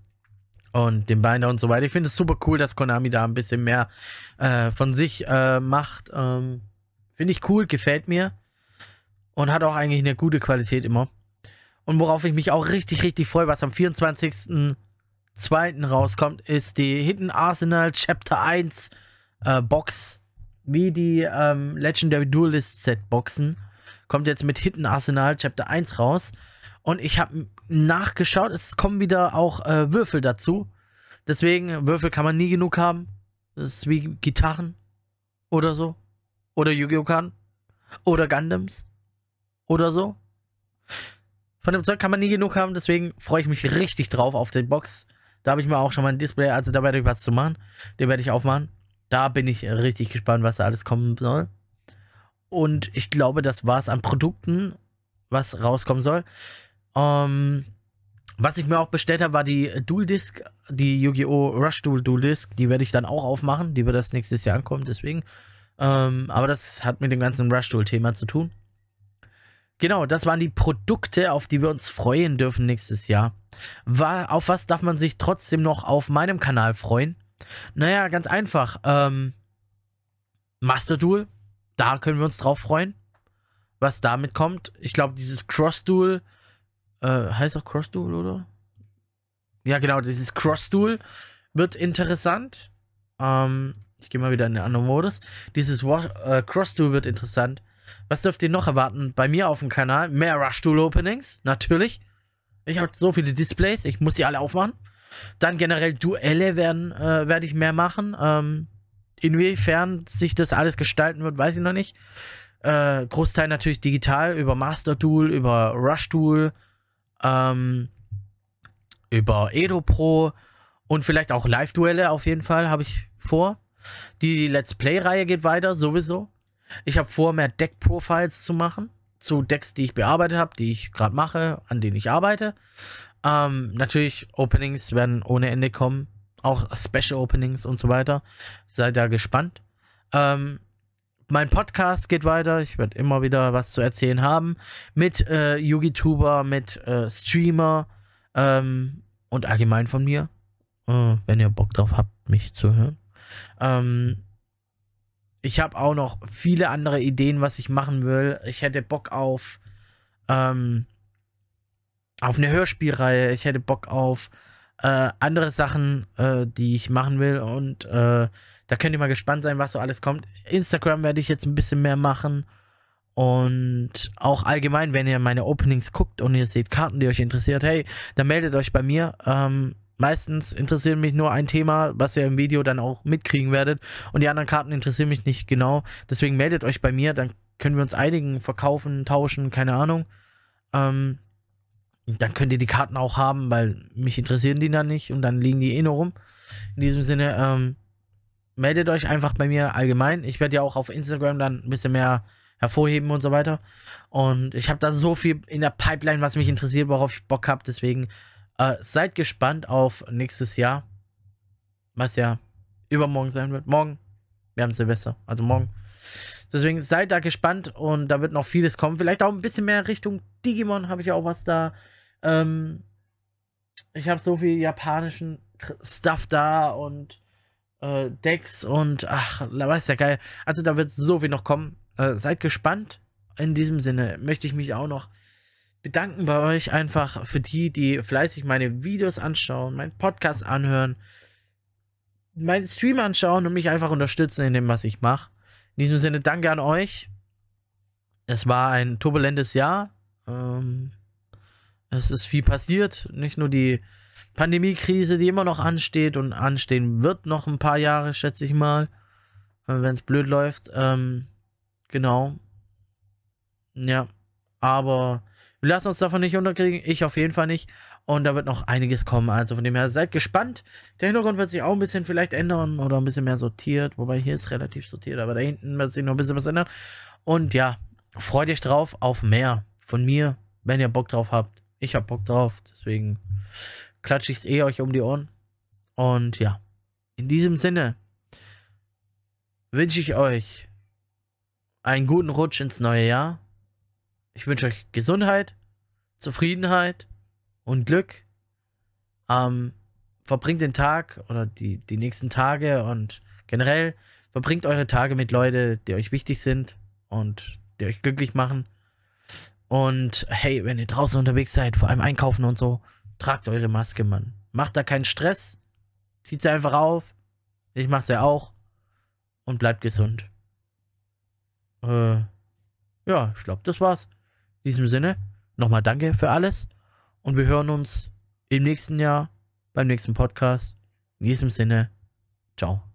[SPEAKER 1] und den Binder und so weiter. Ich finde es super cool, dass Konami da ein bisschen mehr äh, von sich äh, macht. Ähm, finde ich cool, gefällt mir. Und hat auch eigentlich eine gute Qualität immer. Und worauf ich mich auch richtig, richtig freue, was am 24.02. rauskommt, ist die Hidden Arsenal Chapter 1 äh, Box. Wie die ähm, Legendary Duelist Set Boxen. Kommt jetzt mit Hidden Arsenal Chapter 1 raus. Und ich habe nachgeschaut, es kommen wieder auch äh, Würfel dazu. Deswegen, Würfel kann man nie genug haben. Das ist wie Gitarren oder so. Oder Yu-Gi-Oh! Karten. Oder Gundams. Oder so. Von dem Zeug kann man nie genug haben, deswegen freue ich mich richtig drauf auf den Box. Da habe ich mir auch schon mal ein Display, also da werde ich was zu machen. Den werde ich aufmachen. Da bin ich richtig gespannt, was da alles kommen soll. Und ich glaube, das war es an Produkten, was rauskommen soll. Ähm, was ich mir auch bestellt habe, war die Dual Disc, die Yu-Gi-Oh! Rush Dual Dual Disc. Die werde ich dann auch aufmachen. Die wird das nächstes Jahr ankommen, deswegen. Ähm, aber das hat mit dem ganzen Rush Dual Thema zu tun. Genau, das waren die Produkte, auf die wir uns freuen dürfen nächstes Jahr. War, auf was darf man sich trotzdem noch auf meinem Kanal freuen? Naja, ganz einfach. Ähm, Master Duel, da können wir uns drauf freuen. Was damit kommt. Ich glaube, dieses Cross Duel äh, heißt auch Cross Duel, oder? Ja, genau, dieses Cross Duel wird interessant. Ähm, Ich gehe mal wieder in den anderen Modus. Dieses äh, Cross-Duel wird interessant. Was dürft ihr noch erwarten? Bei mir auf dem Kanal mehr Rush-Duel-Openings, natürlich. Ich habe so viele Displays, ich muss die alle aufmachen. Dann generell Duelle werden, äh, werde ich mehr machen. Ähm, inwiefern sich das alles gestalten wird, weiß ich noch nicht. Äh, Großteil natürlich digital über Master Duel, über Rush Duel, ähm, über Edo Pro und vielleicht auch Live-Duelle auf jeden Fall habe ich vor. Die Let's Play-Reihe geht weiter, sowieso. Ich habe vor, mehr Deck-Profiles zu machen. Zu Decks, die ich bearbeitet habe, die ich gerade mache, an denen ich arbeite. Ähm, natürlich, Openings werden ohne Ende kommen. Auch Special Openings und so weiter. Seid da gespannt. Ähm, mein Podcast geht weiter. Ich werde immer wieder was zu erzählen haben. Mit äh, YouTuber, mit äh, Streamer ähm, und allgemein von mir. Äh, wenn ihr Bock drauf habt, mich zu hören. Ähm, ich habe auch noch viele andere Ideen, was ich machen will. Ich hätte Bock auf, ähm, auf eine Hörspielreihe. Ich hätte Bock auf äh, andere Sachen, äh, die ich machen will. Und äh, da könnt ihr mal gespannt sein, was so alles kommt. Instagram werde ich jetzt ein bisschen mehr machen. Und auch allgemein, wenn ihr meine Openings guckt und ihr seht Karten, die euch interessiert, hey, dann meldet euch bei mir. Ähm, Meistens interessiert mich nur ein Thema, was ihr im Video dann auch mitkriegen werdet. Und die anderen Karten interessieren mich nicht genau. Deswegen meldet euch bei mir, dann können wir uns einigen, verkaufen, tauschen, keine Ahnung. Ähm, dann könnt ihr die Karten auch haben, weil mich interessieren die dann nicht und dann liegen die eh nur rum. In diesem Sinne, ähm, meldet euch einfach bei mir allgemein. Ich werde ja auch auf Instagram dann ein bisschen mehr hervorheben und so weiter. Und ich habe da so viel in der Pipeline, was mich interessiert, worauf ich Bock habe. Deswegen äh, seid gespannt auf nächstes Jahr, was ja übermorgen sein wird. Morgen, wir haben Silvester, also morgen. Deswegen seid da gespannt und da wird noch vieles kommen. Vielleicht auch ein bisschen mehr Richtung Digimon habe ich ja auch was da. Ähm, ich habe so viel japanischen Stuff da und äh, Decks und ach, da weiß ja geil. Also da wird so viel noch kommen. Äh, seid gespannt. In diesem Sinne möchte ich mich auch noch bedanken bei euch einfach für die, die fleißig meine Videos anschauen, meinen Podcast anhören, meinen Stream anschauen und mich einfach unterstützen in dem, was ich mache. In diesem Sinne, danke an euch. Es war ein turbulentes Jahr. Ähm, es ist viel passiert. Nicht nur die Pandemiekrise, die immer noch ansteht und anstehen wird noch ein paar Jahre, schätze ich mal. Wenn es blöd läuft. Ähm, genau. Ja. Aber wir lassen uns davon nicht unterkriegen. Ich auf jeden Fall nicht. Und da wird noch einiges kommen. Also von dem her seid gespannt. Der Hintergrund wird sich auch ein bisschen vielleicht ändern oder ein bisschen mehr sortiert. Wobei hier ist relativ sortiert, aber da hinten wird sich noch ein bisschen was ändern. Und ja, freut euch drauf auf mehr von mir, wenn ihr Bock drauf habt. Ich hab Bock drauf. Deswegen klatsche ich es eh euch um die Ohren. Und ja, in diesem Sinne wünsche ich euch einen guten Rutsch ins neue Jahr. Ich wünsche euch Gesundheit, Zufriedenheit und Glück. Ähm, verbringt den Tag oder die, die nächsten Tage und generell verbringt eure Tage mit Leuten, die euch wichtig sind und die euch glücklich machen. Und hey, wenn ihr draußen unterwegs seid, vor allem einkaufen und so, tragt eure Maske, Mann. Macht da keinen Stress. Zieht sie einfach auf. Ich mach's ja auch. Und bleibt gesund. Äh, ja, ich glaube, das war's. In diesem Sinne, nochmal danke für alles und wir hören uns im nächsten Jahr beim nächsten Podcast. In diesem Sinne, ciao.